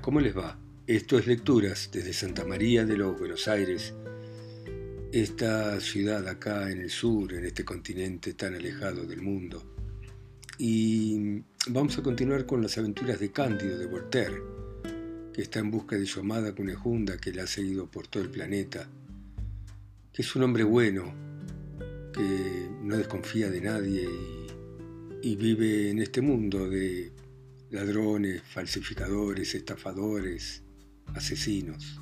¿cómo les va? Esto es Lecturas desde Santa María de los Buenos Aires, esta ciudad acá en el sur, en este continente tan alejado del mundo. Y vamos a continuar con las aventuras de Cándido de Voltaire, que está en busca de su amada Cunejunda que la ha seguido por todo el planeta, que es un hombre bueno, que no desconfía de nadie y vive en este mundo de ladrones, falsificadores, estafadores, asesinos.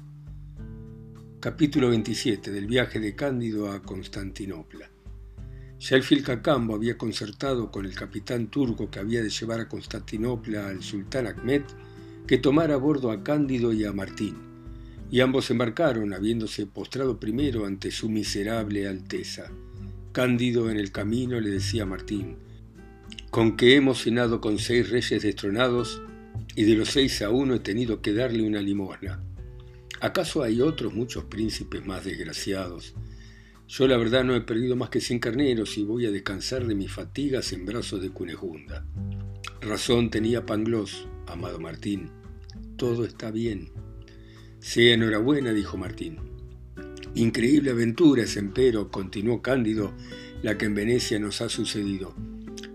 Capítulo 27 del viaje de Cándido a Constantinopla. Ya el Filcacambo había concertado con el capitán turco que había de llevar a Constantinopla al sultán Ahmed que tomara a bordo a Cándido y a Martín, y ambos embarcaron, habiéndose postrado primero ante su miserable alteza. Cándido en el camino le decía a Martín, con que hemos cenado con seis reyes destronados y de los seis a uno he tenido que darle una limosna. ¿Acaso hay otros muchos príncipes más desgraciados? Yo la verdad no he perdido más que cien carneros y voy a descansar de mis fatigas en brazos de Cunejunda. Razón tenía Pangloss, amado Martín. Todo está bien. Sea enhorabuena, dijo Martín. Increíble aventura es, empero, continuó Cándido, la que en Venecia nos ha sucedido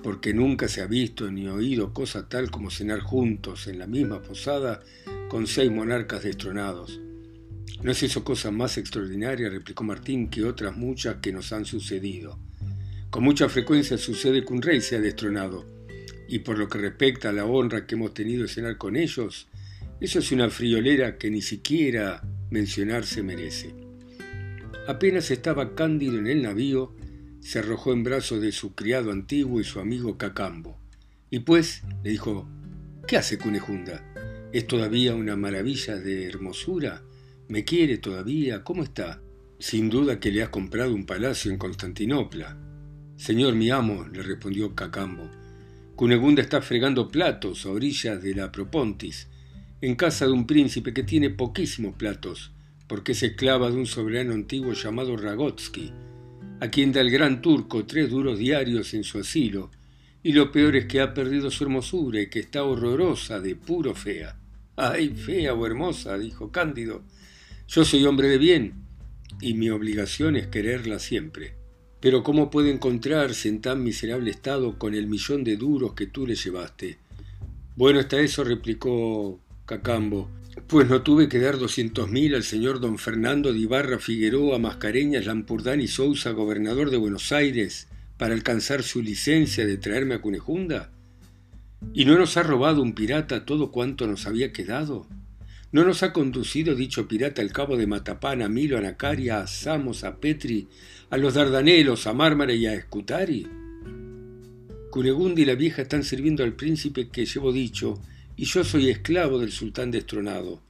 porque nunca se ha visto ni oído cosa tal como cenar juntos en la misma posada con seis monarcas destronados. ¿No es eso cosa más extraordinaria, replicó Martín, que otras muchas que nos han sucedido? Con mucha frecuencia sucede que un rey sea destronado, y por lo que respecta a la honra que hemos tenido de cenar con ellos, eso es una friolera que ni siquiera mencionarse merece. Apenas estaba Cándido en el navío, se arrojó en brazos de su criado antiguo y su amigo Cacambo. Y pues, le dijo, ¿qué hace Cunejunda? ¿Es todavía una maravilla de hermosura? ¿Me quiere todavía? ¿Cómo está? Sin duda que le has comprado un palacio en Constantinopla. Señor mi amo, le respondió Cacambo, Cunegunda está fregando platos a orillas de la Propontis, en casa de un príncipe que tiene poquísimos platos, porque es esclava de un soberano antiguo llamado Ragotsky, a quien da el gran turco tres duros diarios en su asilo, y lo peor es que ha perdido su hermosura y que está horrorosa, de puro fea. ¡Ay, fea o hermosa! dijo Cándido. Yo soy hombre de bien, y mi obligación es quererla siempre. Pero ¿cómo puede encontrarse en tan miserable estado con el millón de duros que tú le llevaste? Bueno está eso, replicó Cacambo, pues no tuve que dar doscientos mil al señor don Fernando de Ibarra Figueroa Mascareñas Lampurdán y Sousa, gobernador de Buenos Aires, para alcanzar su licencia de traerme a Cunejunda? ¿Y no nos ha robado un pirata todo cuanto nos había quedado? ¿No nos ha conducido dicho pirata al cabo de Matapán, a Milo, a Nacaria, a Samos, a Petri, a los Dardanelos, a Mármara y a Escutari? Cunegunda y la vieja están sirviendo al príncipe que llevo dicho, y yo soy esclavo del sultán destronado.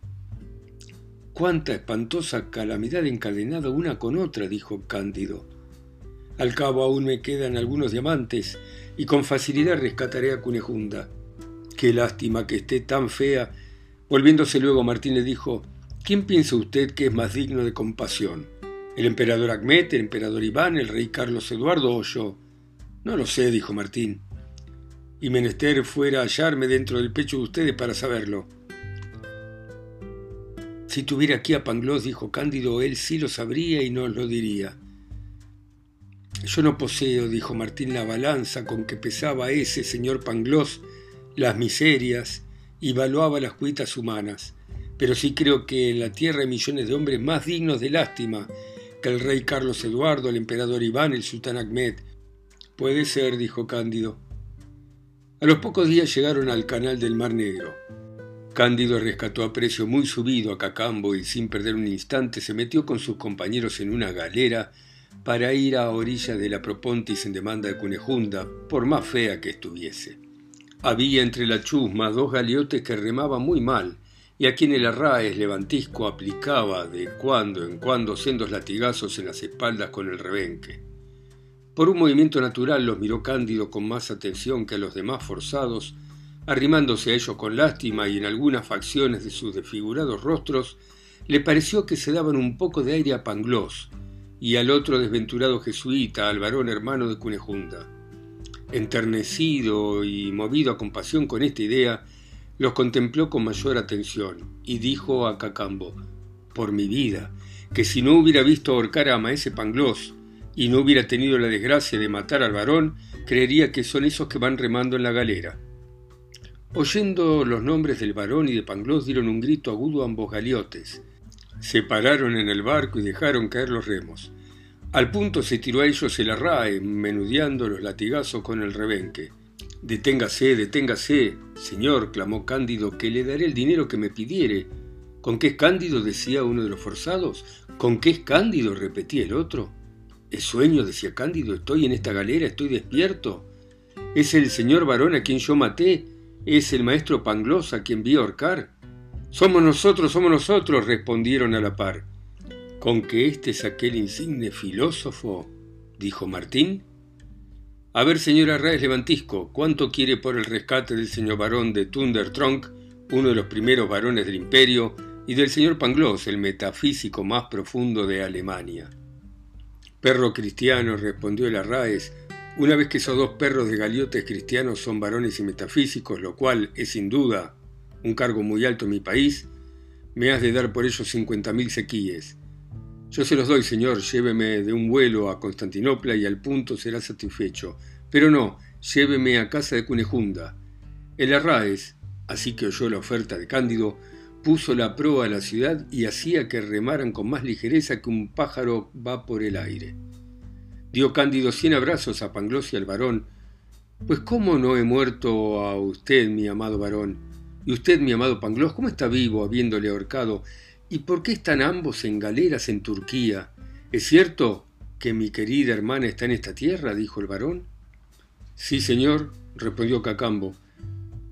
Cuánta espantosa calamidad encadenada una con otra, dijo Cándido. Al cabo aún me quedan algunos diamantes y con facilidad rescataré a Cunejunda. Qué lástima que esté tan fea. Volviéndose luego Martín le dijo, ¿quién piensa usted que es más digno de compasión? ¿El emperador Acmet, el emperador Iván, el rey Carlos Eduardo o yo? No lo sé, dijo Martín y menester fuera hallarme dentro del pecho de ustedes para saberlo. Si tuviera aquí a Pangloss, dijo Cándido, él sí lo sabría y nos lo diría. Yo no poseo, dijo Martín, la balanza con que pesaba ese señor Pangloss las miserias y valuaba las cuitas humanas, pero sí creo que en la tierra hay millones de hombres más dignos de lástima que el rey Carlos Eduardo, el emperador Iván, el sultán Ahmed. Puede ser, dijo Cándido. A los pocos días llegaron al canal del Mar Negro. Cándido rescató a precio muy subido a Cacambo y sin perder un instante se metió con sus compañeros en una galera para ir a orilla de la Propontis en demanda de Cunejunda, por más fea que estuviese. Había entre la chusma dos galiotes que remaban muy mal, y a quien el arraes levantisco aplicaba de cuando en cuando sendos latigazos en las espaldas con el rebenque. Por un movimiento natural los miró Cándido con más atención que a los demás forzados, arrimándose a ellos con lástima y en algunas facciones de sus desfigurados rostros le pareció que se daban un poco de aire a Pangloss y al otro desventurado jesuita, al varón hermano de Cunejunda. Enternecido y movido a compasión con esta idea, los contempló con mayor atención y dijo a Cacambo, por mi vida, que si no hubiera visto ahorcar a Maese Pangloss y no hubiera tenido la desgracia de matar al varón, creería que son esos que van remando en la galera. Oyendo los nombres del varón y de Pangloss dieron un grito agudo a ambos galiotes. Se pararon en el barco y dejaron caer los remos. Al punto se tiró a ellos el arrae, menudeando los latigazos con el rebenque. Deténgase, deténgase, señor, clamó Cándido, que le daré el dinero que me pidiere. ¿Con qué es Cándido? decía uno de los forzados. ¿Con qué es Cándido? repetía el otro. Es sueño, decía Cándido, estoy en esta galera, estoy despierto. Es el señor varón a quien yo maté, es el maestro Pangloss a quien vi ahorcar. Somos nosotros, somos nosotros, respondieron a la par. ¿Con que este es aquel insigne filósofo? dijo Martín. A ver, señora Raes Levantisco, ¿cuánto quiere por el rescate del señor varón de Thundertrunk, uno de los primeros varones del imperio, y del señor Pangloss, el metafísico más profundo de Alemania? Perro cristiano, respondió el Arraes, una vez que esos dos perros de galiotes cristianos son varones y metafísicos, lo cual es sin duda un cargo muy alto en mi país, me has de dar por ellos cincuenta mil sequíes. Yo se los doy, señor, lléveme de un vuelo a Constantinopla y al punto será satisfecho. Pero no, lléveme a casa de Cunejunda. El Arraes, así que oyó la oferta de Cándido, puso la proa a la ciudad y hacía que remaran con más ligereza que un pájaro va por el aire. Dio Cándido cien abrazos a Pangloss y al varón. Pues cómo no he muerto a usted, mi amado varón, y usted, mi amado Pangloss, cómo está vivo habiéndole ahorcado, y por qué están ambos en galeras en Turquía. ¿Es cierto que mi querida hermana está en esta tierra? dijo el varón. Sí, señor, respondió Cacambo.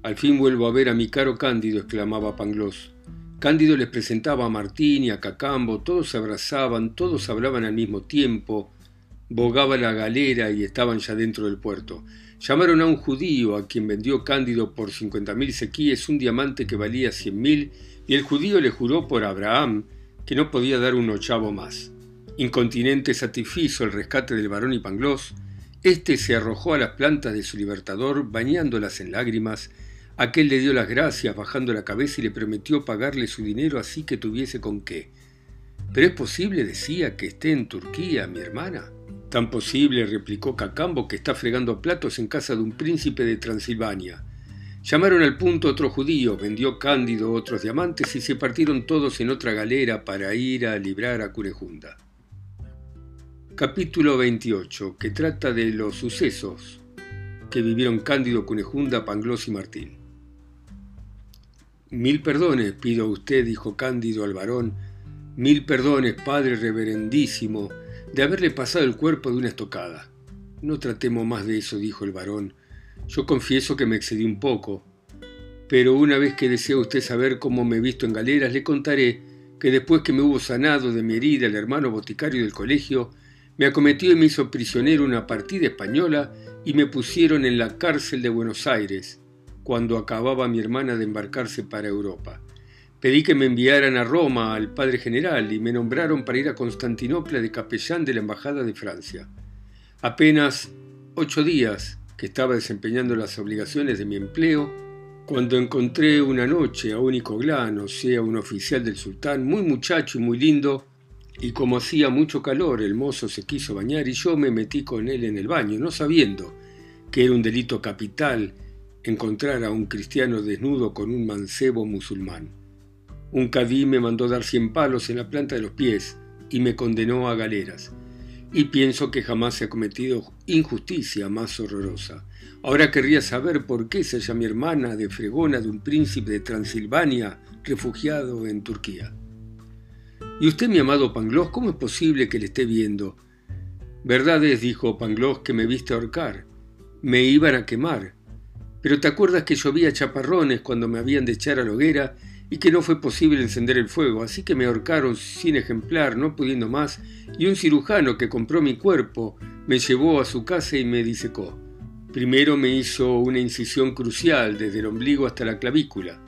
Al fin vuelvo a ver a mi caro Cándido, exclamaba Pangloss. Cándido les presentaba a Martín y a Cacambo, todos se abrazaban, todos hablaban al mismo tiempo, bogaba la galera y estaban ya dentro del puerto. Llamaron a un judío a quien vendió Cándido por cincuenta mil sequíes un diamante que valía cien mil, y el judío le juró por Abraham que no podía dar un ochavo más. Incontinente satisfizo el rescate del varón y Pangloss, este se arrojó a las plantas de su libertador, bañándolas en lágrimas, Aquel le dio las gracias bajando la cabeza y le prometió pagarle su dinero así que tuviese con qué. Pero es posible, decía, que esté en Turquía, mi hermana. Tan posible, replicó Cacambo, que está fregando platos en casa de un príncipe de Transilvania. Llamaron al punto otro judío, vendió Cándido otros diamantes y se partieron todos en otra galera para ir a librar a Curejunda. Capítulo 28, que trata de los sucesos que vivieron Cándido, Cunejunda, Pangloss y Martín. Mil perdones pido a usted, dijo Cándido al varón, mil perdones, padre reverendísimo, de haberle pasado el cuerpo de una estocada. No tratemos más de eso, dijo el varón. Yo confieso que me excedí un poco, pero una vez que desea usted saber cómo me he visto en galeras, le contaré que después que me hubo sanado de mi herida el hermano boticario del colegio, me acometió y me hizo prisionero una partida española y me pusieron en la cárcel de Buenos Aires, cuando acababa mi hermana de embarcarse para Europa. Pedí que me enviaran a Roma al padre general y me nombraron para ir a Constantinopla de capellán de la Embajada de Francia. Apenas ocho días que estaba desempeñando las obligaciones de mi empleo, cuando encontré una noche a un Glán, o sea, un oficial del sultán, muy muchacho y muy lindo, y como hacía mucho calor, el mozo se quiso bañar y yo me metí con él en el baño, no sabiendo que era un delito capital encontrar a un cristiano desnudo con un mancebo musulmán. Un cadí me mandó dar cien palos en la planta de los pies y me condenó a galeras. Y pienso que jamás se ha cometido injusticia más horrorosa. Ahora querría saber por qué se halla mi hermana de fregona de un príncipe de Transilvania refugiado en Turquía. ¿Y usted, mi amado Pangloss, cómo es posible que le esté viendo? Verdad es, dijo Pangloss, que me viste ahorcar. Me iban a quemar pero te acuerdas que llovía chaparrones cuando me habían de echar a la hoguera y que no fue posible encender el fuego, así que me ahorcaron sin ejemplar, no pudiendo más, y un cirujano que compró mi cuerpo me llevó a su casa y me disecó. Primero me hizo una incisión crucial desde el ombligo hasta la clavícula.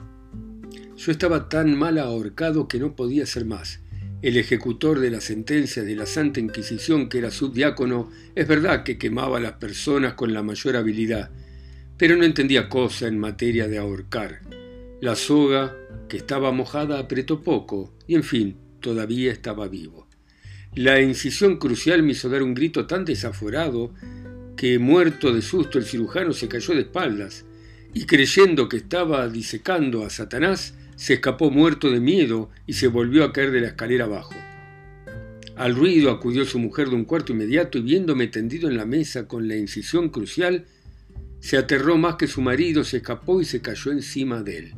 Yo estaba tan mal ahorcado que no podía hacer más. El ejecutor de las sentencias de la Santa Inquisición, que era subdiácono, es verdad que quemaba a las personas con la mayor habilidad, pero no entendía cosa en materia de ahorcar. La soga, que estaba mojada, apretó poco, y en fin, todavía estaba vivo. La incisión crucial me hizo dar un grito tan desaforado que, muerto de susto, el cirujano se cayó de espaldas, y creyendo que estaba disecando a Satanás, se escapó muerto de miedo y se volvió a caer de la escalera abajo. Al ruido acudió su mujer de un cuarto inmediato y viéndome tendido en la mesa con la incisión crucial, se aterró más que su marido, se escapó y se cayó encima de él.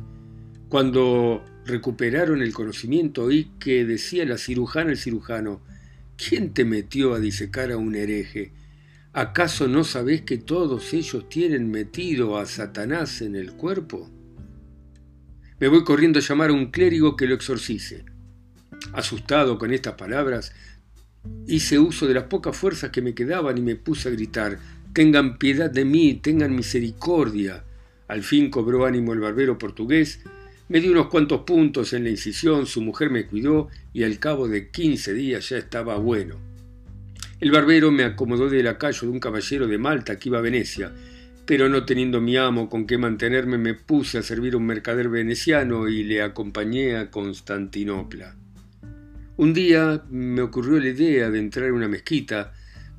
Cuando recuperaron el conocimiento oí que decía la cirujana al cirujano, ¿quién te metió a disecar a un hereje? ¿Acaso no sabés que todos ellos tienen metido a Satanás en el cuerpo? Me voy corriendo a llamar a un clérigo que lo exorcice. Asustado con estas palabras, hice uso de las pocas fuerzas que me quedaban y me puse a gritar, Tengan piedad de mí, tengan misericordia. Al fin cobró ánimo el barbero portugués, me dio unos cuantos puntos en la incisión, su mujer me cuidó y al cabo de quince días ya estaba bueno. El barbero me acomodó de lacayo de un caballero de Malta que iba a Venecia, pero no teniendo mi amo con qué mantenerme me puse a servir a un mercader veneciano y le acompañé a Constantinopla. Un día me ocurrió la idea de entrar en una mezquita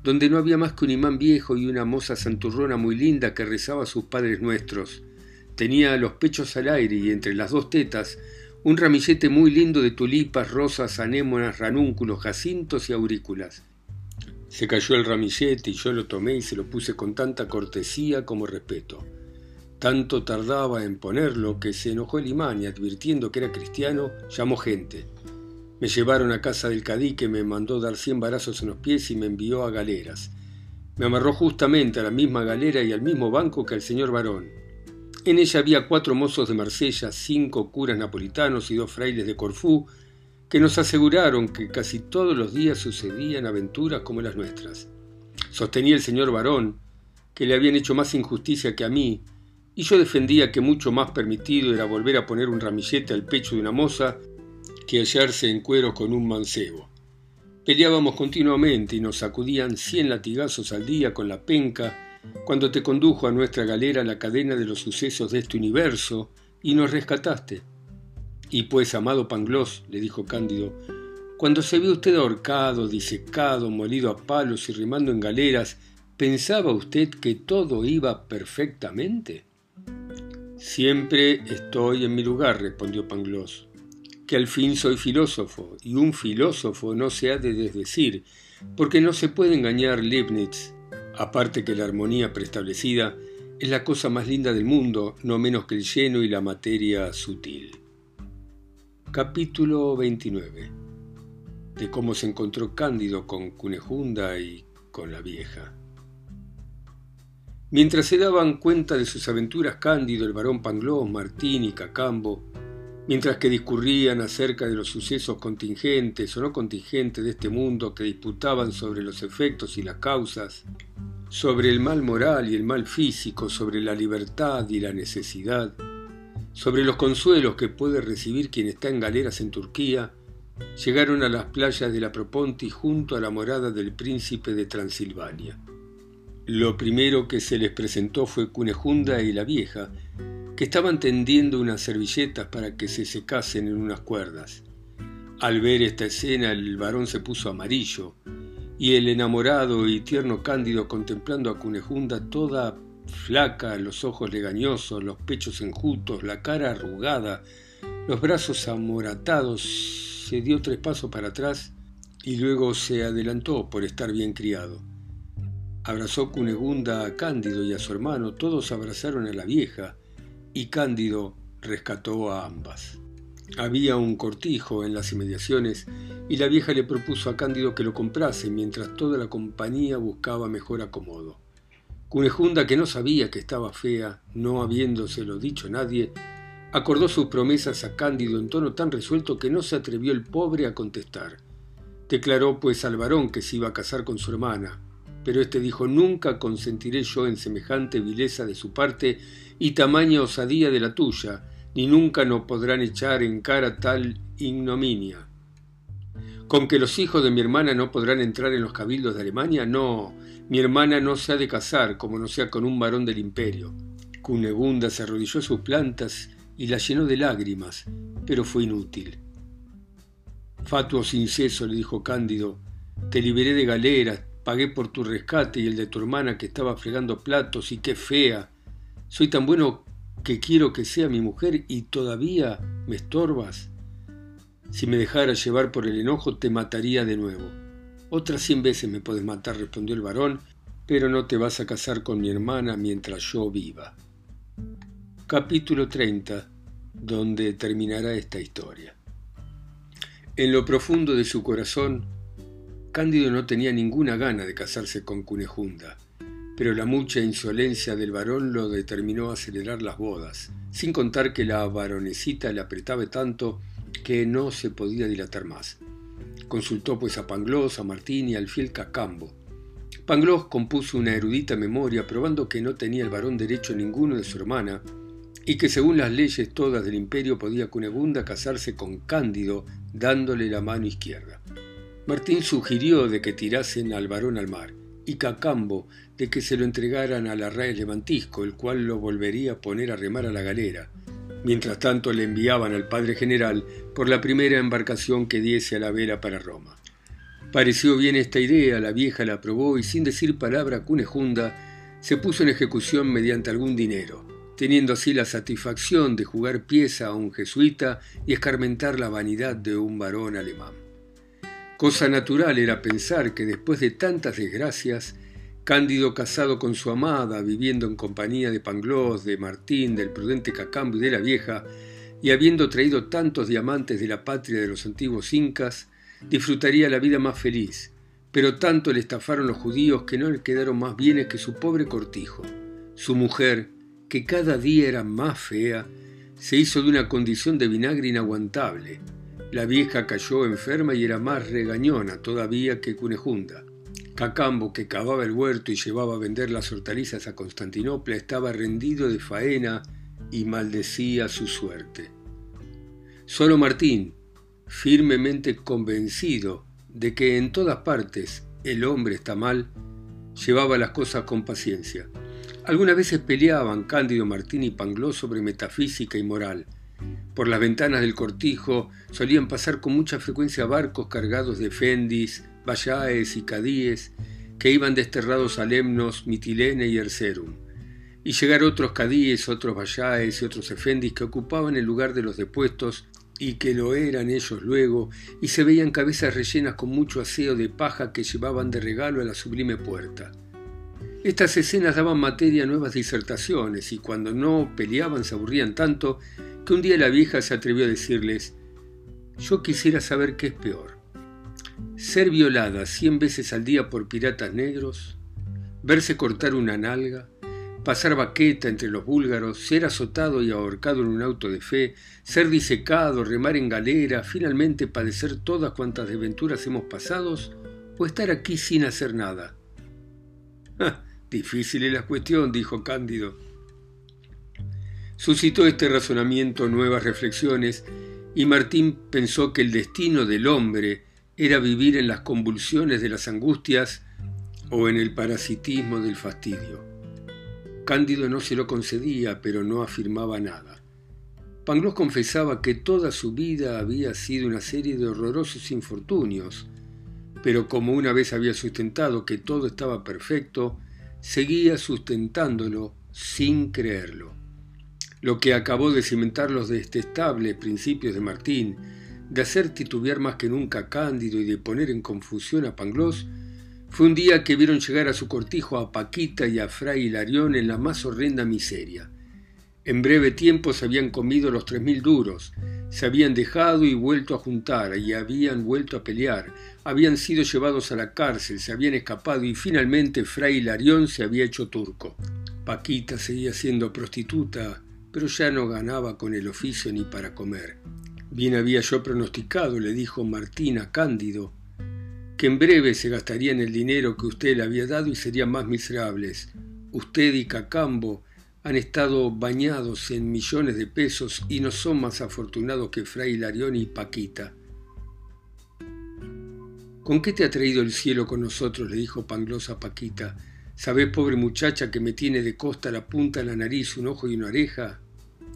donde no había más que un imán viejo y una moza santurrona muy linda que rezaba a sus padres nuestros. Tenía los pechos al aire y entre las dos tetas un ramillete muy lindo de tulipas, rosas, anémonas, ranúnculos, jacintos y aurículas. Se cayó el ramillete y yo lo tomé y se lo puse con tanta cortesía como respeto. Tanto tardaba en ponerlo que se enojó el imán y advirtiendo que era cristiano, llamó gente. Me llevaron a casa del cadí que me mandó dar cien varazos en los pies y me envió a galeras. Me amarró justamente a la misma galera y al mismo banco que el señor varón. En ella había cuatro mozos de Marsella, cinco curas napolitanos y dos frailes de Corfú, que nos aseguraron que casi todos los días sucedían aventuras como las nuestras. Sostenía el señor varón que le habían hecho más injusticia que a mí, y yo defendía que mucho más permitido era volver a poner un ramillete al pecho de una moza que hallarse en cuero con un mancebo. Peleábamos continuamente y nos sacudían cien latigazos al día con la penca cuando te condujo a nuestra galera la cadena de los sucesos de este universo y nos rescataste. Y pues, amado Pangloss, le dijo Cándido, cuando se vio usted ahorcado, disecado, molido a palos y remando en galeras, ¿pensaba usted que todo iba perfectamente? Siempre estoy en mi lugar, respondió Pangloss que al fin soy filósofo, y un filósofo no se ha de desdecir, porque no se puede engañar Leibniz, aparte que la armonía preestablecida es la cosa más linda del mundo, no menos que el lleno y la materia sutil. Capítulo 29 de cómo se encontró Cándido con Cunejunda y con la vieja. Mientras se daban cuenta de sus aventuras Cándido, el varón Panglós, Martín y Cacambo, mientras que discurrían acerca de los sucesos contingentes o no contingentes de este mundo que disputaban sobre los efectos y las causas, sobre el mal moral y el mal físico, sobre la libertad y la necesidad, sobre los consuelos que puede recibir quien está en galeras en Turquía, llegaron a las playas de la Proponti junto a la morada del príncipe de Transilvania. Lo primero que se les presentó fue Cunejunda y la vieja, que estaban tendiendo unas servilletas para que se secasen en unas cuerdas. Al ver esta escena el varón se puso amarillo, y el enamorado y tierno Cándido contemplando a Cunejunda toda flaca, los ojos legañosos, los pechos enjutos, la cara arrugada, los brazos amoratados, se dio tres pasos para atrás y luego se adelantó por estar bien criado. Abrazó Cunegunda a Cándido y a su hermano, todos abrazaron a la vieja, y Cándido rescató a ambas. Había un cortijo en las inmediaciones y la vieja le propuso a Cándido que lo comprase mientras toda la compañía buscaba mejor acomodo. Cunejunda, que no sabía que estaba fea, no habiéndoselo dicho nadie, acordó sus promesas a Cándido en tono tan resuelto que no se atrevió el pobre a contestar. Declaró pues al varón que se iba a casar con su hermana, pero éste dijo nunca consentiré yo en semejante vileza de su parte y tamaña osadía de la tuya, ni nunca nos podrán echar en cara tal ignominia. ¿Con que los hijos de mi hermana no podrán entrar en los cabildos de Alemania? No, mi hermana no se ha de casar como no sea con un varón del imperio. Cunegunda se arrodilló sus plantas y la llenó de lágrimas, pero fue inútil. Fatuo sin ceso, le dijo Cándido, te liberé de galeras, pagué por tu rescate y el de tu hermana que estaba fregando platos y qué fea. Soy tan bueno que quiero que sea mi mujer y todavía me estorbas. Si me dejara llevar por el enojo te mataría de nuevo. Otras cien veces me puedes matar, respondió el varón, pero no te vas a casar con mi hermana mientras yo viva. Capítulo 30, donde terminará esta historia. En lo profundo de su corazón, Cándido no tenía ninguna gana de casarse con Cunejunda, pero la mucha insolencia del varón lo determinó a acelerar las bodas, sin contar que la varonecita le apretaba tanto que no se podía dilatar más. Consultó pues a Pangloss, a Martín y al fiel Cacambo. Pangloss compuso una erudita memoria probando que no tenía el varón derecho ninguno de su hermana y que según las leyes todas del imperio podía Cunegunda casarse con Cándido dándole la mano izquierda. Martín sugirió de que tirasen al varón al mar y Cacambo de que se lo entregaran al arraez levantisco, el cual lo volvería a poner a remar a la galera, Mientras tanto le enviaban al padre general por la primera embarcación que diese a la vela para Roma. Pareció bien esta idea, la vieja la aprobó y sin decir palabra cunejunda se puso en ejecución mediante algún dinero, teniendo así la satisfacción de jugar pieza a un jesuita y escarmentar la vanidad de un varón alemán. Cosa natural era pensar que después de tantas desgracias, Cándido casado con su amada, viviendo en compañía de Pangloss, de Martín, del prudente Cacambo y de la vieja, y habiendo traído tantos diamantes de la patria de los antiguos incas, disfrutaría la vida más feliz, pero tanto le estafaron los judíos que no le quedaron más bienes que su pobre cortijo. Su mujer, que cada día era más fea, se hizo de una condición de vinagre inaguantable. La vieja cayó enferma y era más regañona todavía que Cunejunda. Cacambo, que cavaba el huerto y llevaba a vender las hortalizas a Constantinopla, estaba rendido de faena y maldecía su suerte. Solo Martín, firmemente convencido de que en todas partes el hombre está mal, llevaba las cosas con paciencia. Algunas veces peleaban Cándido Martín y Panglós sobre metafísica y moral. Por las ventanas del cortijo solían pasar con mucha frecuencia barcos cargados de fendis, Vallaes y Cadíes, que iban desterrados a Lemnos, Mitilene y Ercerum, y llegar otros Cadíes, otros Vallaes y otros Efendis que ocupaban el lugar de los depuestos y que lo eran ellos luego, y se veían cabezas rellenas con mucho aseo de paja que llevaban de regalo a la sublime puerta. Estas escenas daban materia a nuevas disertaciones, y cuando no peleaban se aburrían tanto que un día la vieja se atrevió a decirles, yo quisiera saber qué es peor, ser violada cien veces al día por piratas negros, verse cortar una nalga, pasar baqueta entre los búlgaros, ser azotado y ahorcado en un auto de fe, ser disecado, remar en galera, finalmente padecer todas cuantas desventuras hemos pasado, o estar aquí sin hacer nada. difícil es la cuestión, dijo Cándido. Suscitó este razonamiento nuevas reflexiones y Martín pensó que el destino del hombre era vivir en las convulsiones de las angustias o en el parasitismo del fastidio. Cándido no se lo concedía, pero no afirmaba nada. Pangloss confesaba que toda su vida había sido una serie de horrorosos infortunios, pero como una vez había sustentado que todo estaba perfecto, seguía sustentándolo sin creerlo. Lo que acabó de cimentar los detestables principios de Martín, de hacer titubear más que nunca a Cándido y de poner en confusión a Pangloss, fue un día que vieron llegar a su cortijo a Paquita y a Fray Hilarión en la más horrenda miseria. En breve tiempo se habían comido los tres mil duros, se habían dejado y vuelto a juntar, y habían vuelto a pelear, habían sido llevados a la cárcel, se habían escapado y finalmente Fray Hilarión se había hecho turco. Paquita seguía siendo prostituta, pero ya no ganaba con el oficio ni para comer. Bien había yo pronosticado, le dijo Martín a Cándido, que en breve se gastarían el dinero que usted le había dado y serían más miserables. Usted y Cacambo han estado bañados en millones de pesos y no son más afortunados que Fray Larión y Paquita. ¿Con qué te ha traído el cielo con nosotros? le dijo Panglosa Paquita. ¿Sabés, pobre muchacha, que me tiene de costa la punta de la nariz, un ojo y una oreja?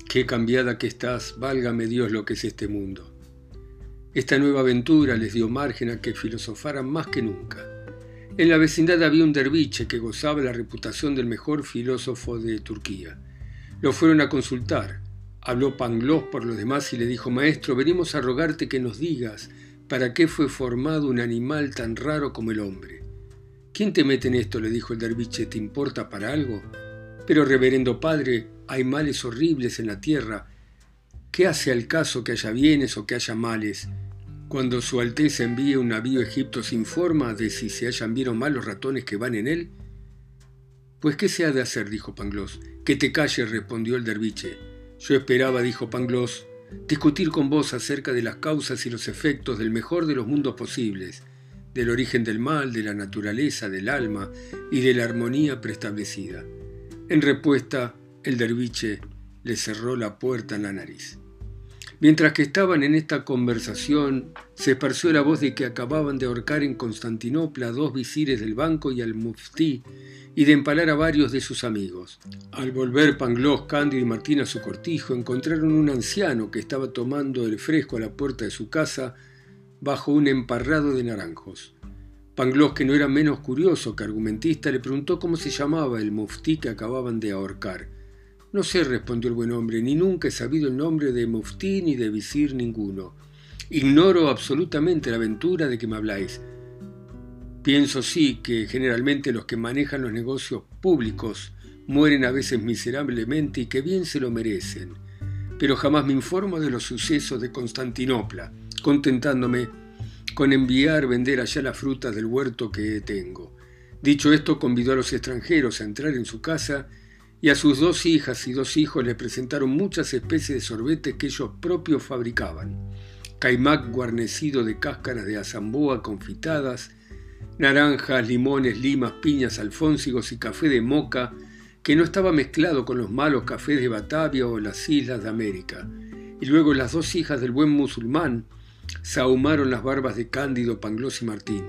Qué cambiada que estás, válgame Dios lo que es este mundo. Esta nueva aventura les dio margen a que filosofaran más que nunca. En la vecindad había un derviche que gozaba la reputación del mejor filósofo de Turquía. Lo fueron a consultar. Habló Pangloss por los demás y le dijo, Maestro, venimos a rogarte que nos digas para qué fue formado un animal tan raro como el hombre. ¿Quién te mete en esto? le dijo el derviche, ¿te importa para algo? Pero, reverendo padre, hay males horribles en la tierra. ¿Qué hace al caso que haya bienes o que haya males? Cuando Su Alteza envíe un navío a Egipto se informa de si se hayan vieron mal los ratones que van en él. Pues qué se ha de hacer, dijo Pangloss. Que te calles, respondió el derviche. Yo esperaba, dijo Pangloss, discutir con vos acerca de las causas y los efectos del mejor de los mundos posibles, del origen del mal, de la naturaleza, del alma y de la armonía preestablecida. En respuesta, el derviche le cerró la puerta en la nariz. Mientras que estaban en esta conversación, se esparció la voz de que acababan de ahorcar en Constantinopla a dos visires del banco y al muftí, y de empalar a varios de sus amigos. Al volver Pangloss, Cándido y Martín a su cortijo, encontraron un anciano que estaba tomando el fresco a la puerta de su casa bajo un emparrado de naranjos. Pangloss, que no era menos curioso que argumentista, le preguntó cómo se llamaba el muftí que acababan de ahorcar. No sé, respondió el buen hombre, ni nunca he sabido el nombre de muftí ni de visir ninguno. Ignoro absolutamente la aventura de que me habláis. Pienso sí que generalmente los que manejan los negocios públicos mueren a veces miserablemente y que bien se lo merecen, pero jamás me informo de los sucesos de Constantinopla, contentándome con enviar vender allá las frutas del huerto que tengo. Dicho esto, convidó a los extranjeros a entrar en su casa y a sus dos hijas y dos hijos le presentaron muchas especies de sorbetes que ellos propios fabricaban. Caimac guarnecido de cáscaras de azamboa confitadas, naranjas, limones, limas, piñas, alfónsigos y café de moca, que no estaba mezclado con los malos cafés de Batavia o las islas de América. Y luego las dos hijas del buen musulmán sahumaron las barbas de Cándido, Pangloss y Martín.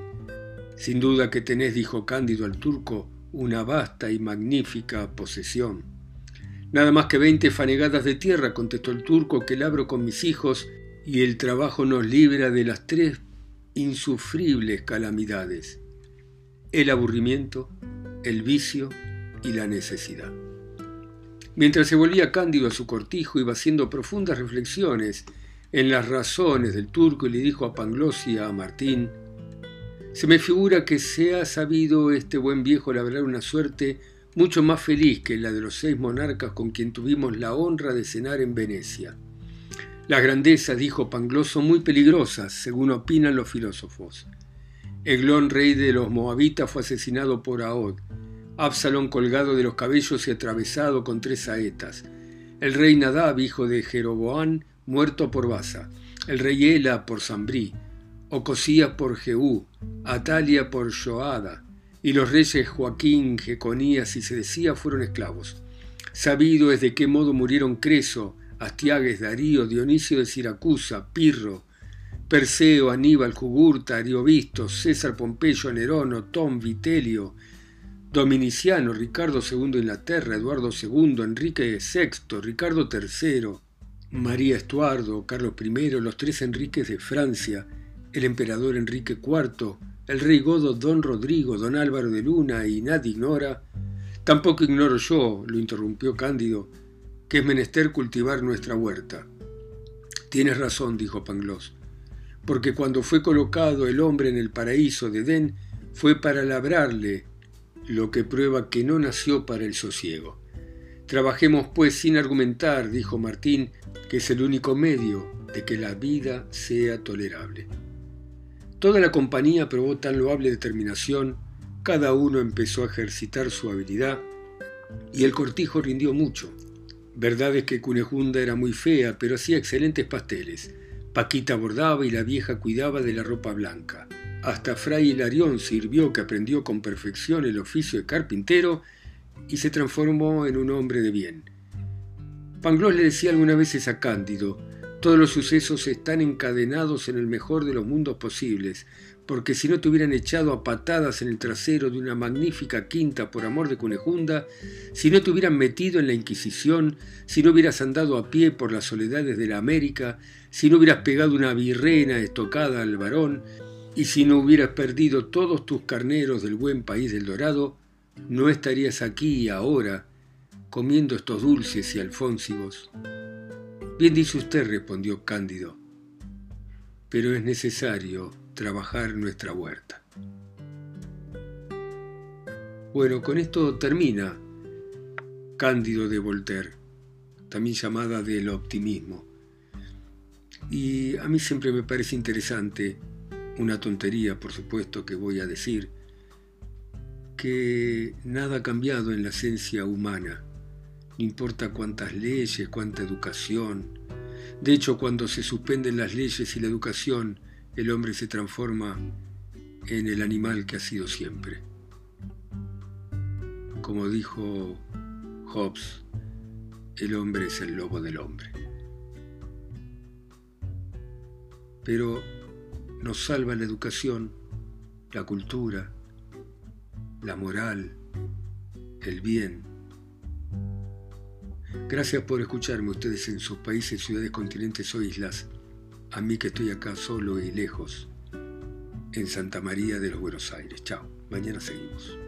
Sin duda que tenés, dijo Cándido al turco, una vasta y magnífica posesión. Nada más que veinte fanegadas de tierra, contestó el turco, que labro con mis hijos, y el trabajo nos libra de las tres insufribles calamidades, el aburrimiento, el vicio y la necesidad. Mientras se volvía cándido a su cortijo, iba haciendo profundas reflexiones en las razones del turco y le dijo a Pangloss y a Martín, se me figura que se ha sabido este buen viejo labrar una suerte mucho más feliz que la de los seis monarcas con quien tuvimos la honra de cenar en Venecia. Las grandezas, dijo Pangloss, son muy peligrosas, según opinan los filósofos. Eglón, rey de los moabitas, fue asesinado por Ahod. Absalón colgado de los cabellos y atravesado con tres saetas. El rey Nadab, hijo de Jeroboán, muerto por Basa. El rey Ela por Sambrí. Ocosía por Jehú, Atalia por Joada, y los reyes Joaquín, Jeconías y Sedecía fueron esclavos. Sabido es de qué modo murieron Creso, Astiagues, Darío, Dionisio de Siracusa, Pirro, Perseo, Aníbal, Jugurta, Ariovisto, César Pompeyo, Nerón, Otón, Vitelio, Dominiciano, Ricardo II de Inglaterra, Eduardo II, Enrique VI, Ricardo III, María Estuardo, Carlos I, los tres Enriques de Francia, el emperador Enrique IV, el rey godo don Rodrigo, don Álvaro de Luna y nadie ignora. Tampoco ignoro yo, lo interrumpió Cándido, que es menester cultivar nuestra huerta. Tienes razón, dijo Pangloss, porque cuando fue colocado el hombre en el paraíso de Edén fue para labrarle, lo que prueba que no nació para el sosiego. Trabajemos pues sin argumentar, dijo Martín, que es el único medio de que la vida sea tolerable. Toda la compañía probó tan loable determinación, cada uno empezó a ejercitar su habilidad y el cortijo rindió mucho. Verdad es que Cunejunda era muy fea, pero hacía excelentes pasteles. Paquita bordaba y la vieja cuidaba de la ropa blanca. Hasta Fray Hilarión sirvió que aprendió con perfección el oficio de carpintero y se transformó en un hombre de bien. Pangloss le decía algunas veces a Cándido, todos los sucesos están encadenados en el mejor de los mundos posibles, porque si no te hubieran echado a patadas en el trasero de una magnífica quinta por amor de Cunejunda, si no te hubieran metido en la Inquisición, si no hubieras andado a pie por las soledades de la América, si no hubieras pegado una birrena estocada al varón, y si no hubieras perdido todos tus carneros del buen país del Dorado, no estarías aquí ahora comiendo estos dulces y alfónsigos. Bien dice usted, respondió Cándido, pero es necesario trabajar nuestra huerta. Bueno, con esto termina Cándido de Voltaire, también llamada del optimismo. Y a mí siempre me parece interesante, una tontería por supuesto que voy a decir, que nada ha cambiado en la esencia humana no importa cuántas leyes, cuánta educación. De hecho, cuando se suspenden las leyes y la educación, el hombre se transforma en el animal que ha sido siempre. Como dijo Hobbes, el hombre es el lobo del hombre. Pero nos salva la educación, la cultura, la moral, el bien Gracias por escucharme ustedes en sus países, ciudades, continentes o islas. A mí que estoy acá solo y lejos, en Santa María de los Buenos Aires. Chao, mañana seguimos.